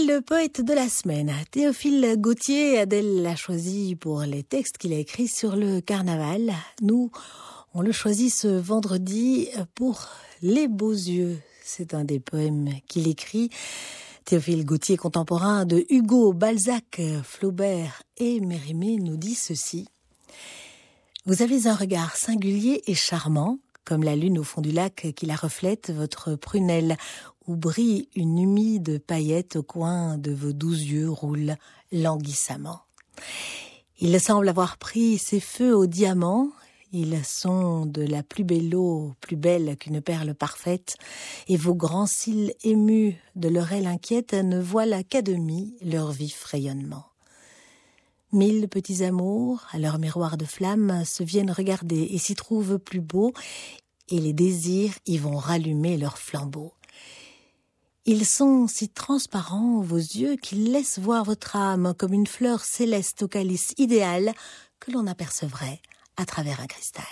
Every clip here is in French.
le poète de la semaine. Théophile Gauthier, Adèle l'a choisi pour les textes qu'il a écrits sur le carnaval. Nous, on le choisit ce vendredi pour Les Beaux Yeux. C'est un des poèmes qu'il écrit. Théophile Gauthier, contemporain de Hugo, Balzac, Flaubert et Mérimée, nous dit ceci. Vous avez un regard singulier et charmant, comme la lune au fond du lac qui la reflète, votre prunelle où brille une humide paillette au coin de vos doux yeux roule languissamment. Il semble avoir pris ses feux au diamant, ils sont de la plus belle eau, plus belle qu'une perle parfaite, et vos grands cils émus de leur aile inquiète ne voilent qu'à demi leur vif rayonnement. Mille petits amours, à leur miroir de flamme, se viennent regarder et s'y trouvent plus beaux, et les désirs y vont rallumer leurs flambeaux. Ils sont si transparents, vos yeux, qu'ils laissent voir votre âme comme une fleur céleste au calice idéal que l'on apercevrait à travers un cristal.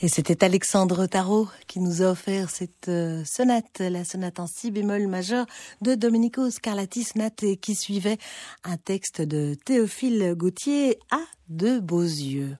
Et c'était Alexandre Tarot qui nous a offert cette euh, sonate, la sonate en si bémol majeur de Domenico Scarlatti, sonate qui suivait un texte de Théophile Gautier à de beaux yeux.